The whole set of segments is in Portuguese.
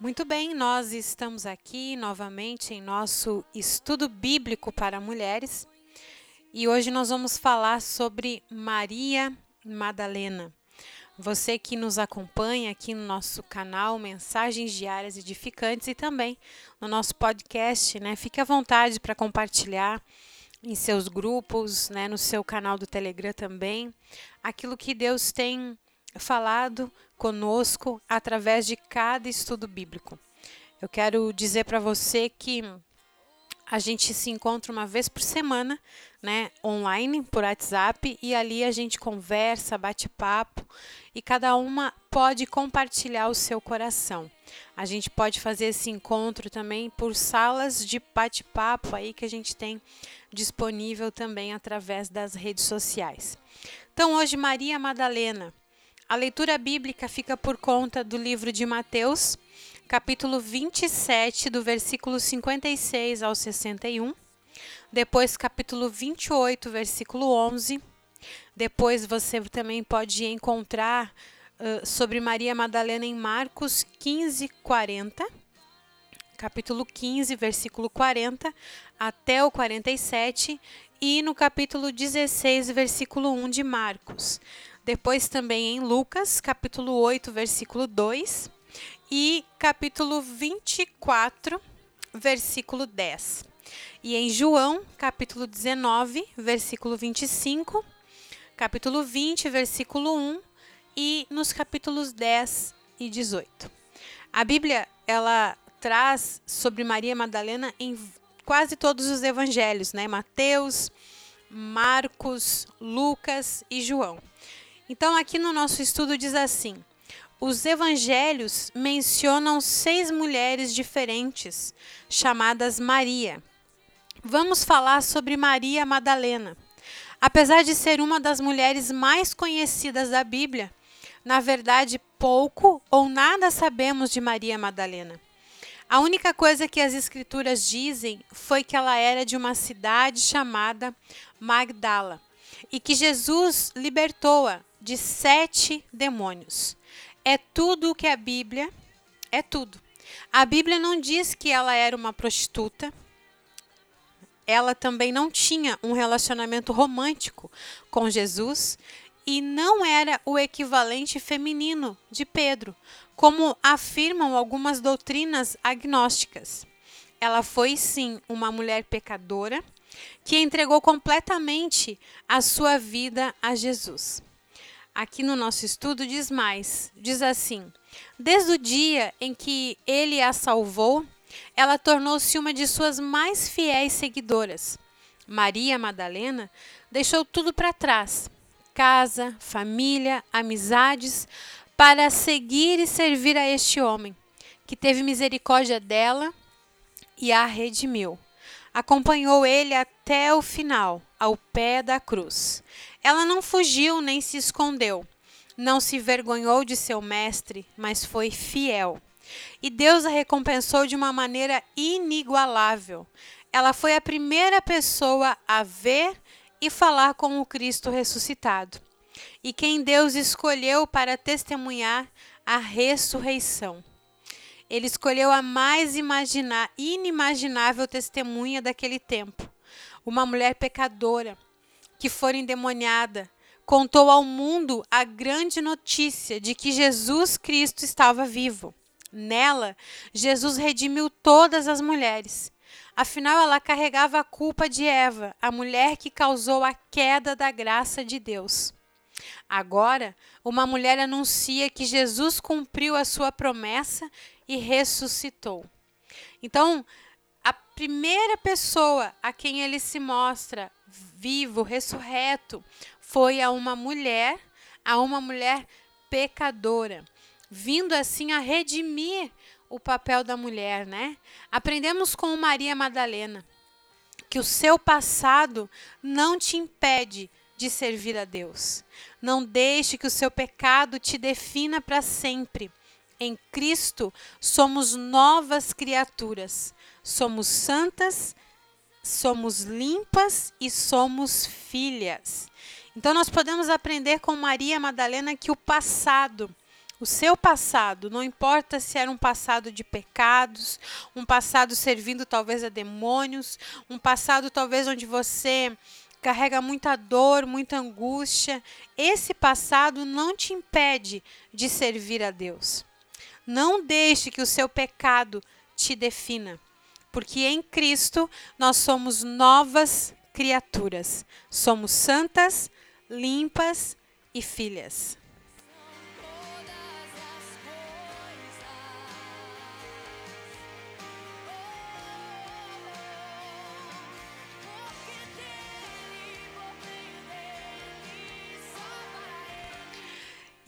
Muito bem, nós estamos aqui novamente em nosso estudo bíblico para mulheres e hoje nós vamos falar sobre Maria Madalena. Você que nos acompanha aqui no nosso canal Mensagens Diárias Edificantes e também no nosso podcast, né? Fique à vontade para compartilhar em seus grupos, né, no seu canal do Telegram também, aquilo que Deus tem falado conosco através de cada estudo bíblico. Eu quero dizer para você que a gente se encontra uma vez por semana, né, online por WhatsApp e ali a gente conversa, bate papo e cada uma pode compartilhar o seu coração. A gente pode fazer esse encontro também por salas de bate-papo aí que a gente tem disponível também através das redes sociais. Então hoje Maria Madalena a leitura bíblica fica por conta do livro de Mateus, capítulo 27, do versículo 56 ao 61. Depois, capítulo 28, versículo 11. Depois, você também pode encontrar uh, sobre Maria Madalena em Marcos 15, 40. Capítulo 15, versículo 40 até o 47. E no capítulo 16, versículo 1 de Marcos. Depois também em Lucas, capítulo 8, versículo 2 e capítulo 24, versículo 10. E em João, capítulo 19, versículo 25, capítulo 20, versículo 1 e nos capítulos 10 e 18. A Bíblia, ela traz sobre Maria Madalena em quase todos os evangelhos, né? Mateus, Marcos, Lucas e João. Então, aqui no nosso estudo diz assim: os evangelhos mencionam seis mulheres diferentes, chamadas Maria. Vamos falar sobre Maria Madalena. Apesar de ser uma das mulheres mais conhecidas da Bíblia, na verdade, pouco ou nada sabemos de Maria Madalena. A única coisa que as escrituras dizem foi que ela era de uma cidade chamada Magdala e que Jesus libertou-a de sete demônios. É tudo o que a Bíblia é tudo. A Bíblia não diz que ela era uma prostituta. Ela também não tinha um relacionamento romântico com Jesus e não era o equivalente feminino de Pedro, como afirmam algumas doutrinas agnósticas. Ela foi sim uma mulher pecadora que entregou completamente a sua vida a Jesus aqui no nosso estudo diz mais: diz assim, desde o dia em que ele a salvou, ela tornou-se uma de suas mais fiéis seguidoras. Maria Madalena deixou tudo para trás: casa, família, amizades, para seguir e servir a este homem, que teve misericórdia dela e a redimiu. Acompanhou ele até o final, ao pé da cruz. Ela não fugiu nem se escondeu. Não se vergonhou de seu mestre, mas foi fiel. E Deus a recompensou de uma maneira inigualável. Ela foi a primeira pessoa a ver e falar com o Cristo ressuscitado. E quem Deus escolheu para testemunhar a ressurreição. Ele escolheu a mais inimaginável testemunha daquele tempo, uma mulher pecadora que fora endemoniada, contou ao mundo a grande notícia de que Jesus Cristo estava vivo. Nela, Jesus redimiu todas as mulheres. Afinal, ela carregava a culpa de Eva, a mulher que causou a queda da graça de Deus. Agora, uma mulher anuncia que Jesus cumpriu a sua promessa e ressuscitou. Então, a primeira pessoa a quem ele se mostra vivo, ressurreto, foi a uma mulher, a uma mulher pecadora, vindo assim a redimir o papel da mulher, né? Aprendemos com Maria Madalena que o seu passado não te impede de servir a Deus. Não deixe que o seu pecado te defina para sempre. Em Cristo somos novas criaturas. Somos santas somos limpas e somos filhas. Então nós podemos aprender com Maria Madalena que o passado, o seu passado, não importa se era um passado de pecados, um passado servindo talvez a demônios, um passado talvez onde você carrega muita dor, muita angústia, esse passado não te impede de servir a Deus. Não deixe que o seu pecado te defina, porque em Cristo nós somos novas criaturas. Somos santas, limpas e filhas.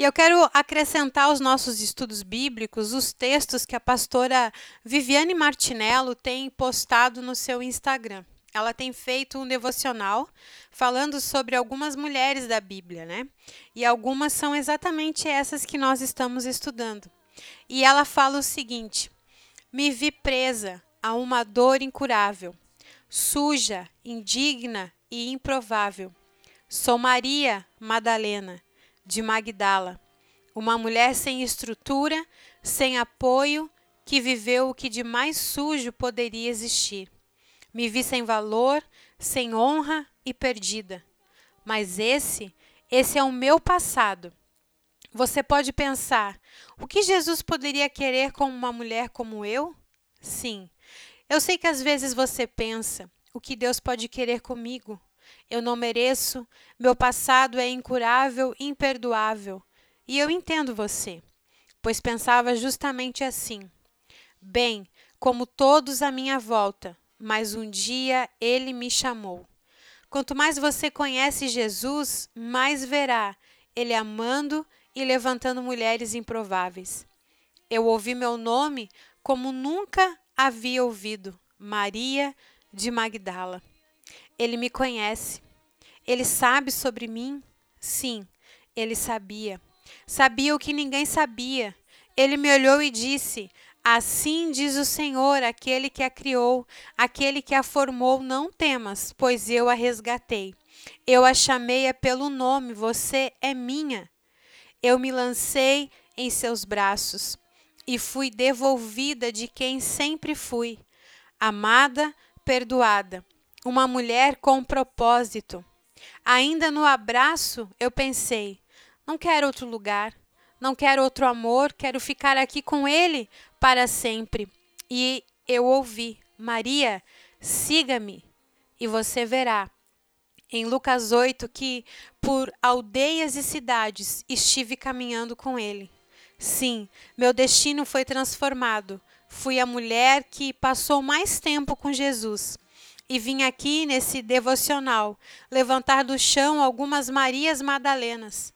E eu quero acrescentar aos nossos estudos bíblicos os textos que a pastora Viviane Martinello tem postado no seu Instagram. Ela tem feito um devocional falando sobre algumas mulheres da Bíblia, né? E algumas são exatamente essas que nós estamos estudando. E ela fala o seguinte: Me vi presa a uma dor incurável, suja, indigna e improvável. Sou Maria Madalena de Magdala, uma mulher sem estrutura, sem apoio, que viveu o que de mais sujo poderia existir. Me vi sem valor, sem honra e perdida. Mas esse, esse é o meu passado. Você pode pensar: o que Jesus poderia querer com uma mulher como eu? Sim, eu sei que às vezes você pensa: o que Deus pode querer comigo? Eu não mereço, meu passado é incurável, imperdoável. E eu entendo você, pois pensava justamente assim. Bem, como todos à minha volta, mas um dia ele me chamou. Quanto mais você conhece Jesus, mais verá ele amando e levantando mulheres improváveis. Eu ouvi meu nome como nunca havia ouvido, Maria de Magdala. Ele me conhece. Ele sabe sobre mim? Sim, ele sabia. Sabia o que ninguém sabia. Ele me olhou e disse: Assim diz o Senhor, aquele que a criou, aquele que a formou, não temas, pois eu a resgatei. Eu a chamei é pelo nome, você é minha. Eu me lancei em seus braços e fui devolvida de quem sempre fui, amada, perdoada uma mulher com propósito. Ainda no abraço, eu pensei: não quero outro lugar, não quero outro amor, quero ficar aqui com ele para sempre. E eu ouvi: Maria, siga-me, e você verá. Em Lucas 8, que por aldeias e cidades estive caminhando com ele. Sim, meu destino foi transformado. Fui a mulher que passou mais tempo com Jesus e vim aqui nesse devocional levantar do chão algumas Marias Madalenas.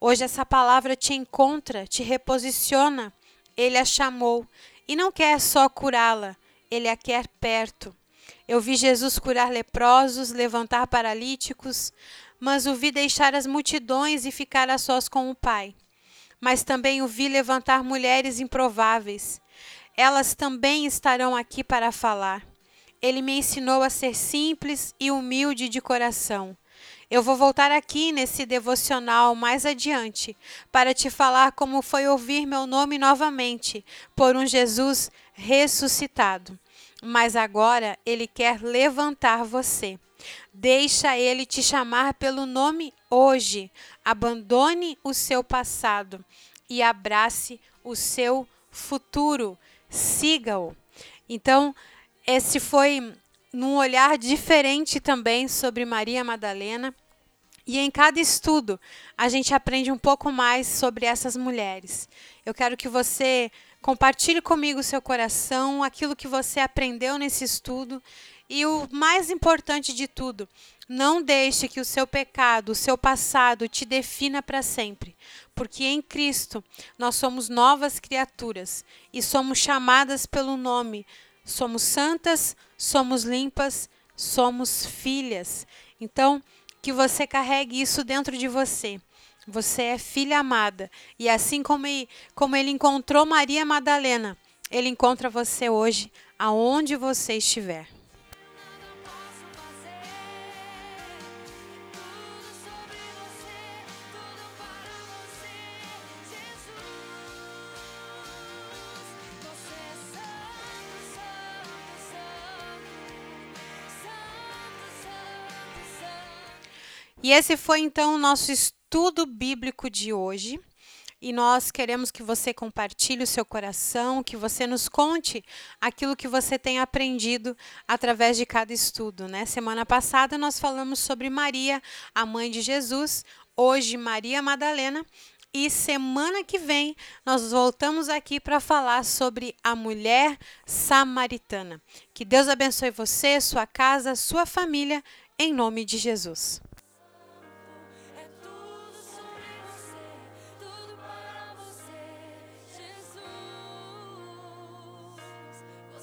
Hoje essa palavra te encontra, te reposiciona. Ele a chamou e não quer só curá-la, ele a quer perto. Eu vi Jesus curar leprosos, levantar paralíticos, mas o vi deixar as multidões e ficar a sós com o Pai. Mas também o vi levantar mulheres improváveis. Elas também estarão aqui para falar. Ele me ensinou a ser simples e humilde de coração. Eu vou voltar aqui nesse devocional mais adiante para te falar como foi ouvir meu nome novamente por um Jesus ressuscitado. Mas agora ele quer levantar você. Deixa ele te chamar pelo nome hoje. Abandone o seu passado e abrace o seu futuro. Siga-o. Então, esse foi num olhar diferente também sobre Maria Madalena. E em cada estudo, a gente aprende um pouco mais sobre essas mulheres. Eu quero que você compartilhe comigo o seu coração, aquilo que você aprendeu nesse estudo. E o mais importante de tudo, não deixe que o seu pecado, o seu passado te defina para sempre, porque em Cristo nós somos novas criaturas e somos chamadas pelo nome somos santas, somos limpas, somos filhas. Então, que você carregue isso dentro de você. Você é filha amada. E assim como ele, como ele encontrou Maria Madalena, ele encontra você hoje, aonde você estiver. E esse foi então o nosso estudo bíblico de hoje. E nós queremos que você compartilhe o seu coração, que você nos conte aquilo que você tem aprendido através de cada estudo, né? Semana passada nós falamos sobre Maria, a mãe de Jesus, hoje Maria Madalena, e semana que vem nós voltamos aqui para falar sobre a mulher samaritana. Que Deus abençoe você, sua casa, sua família, em nome de Jesus.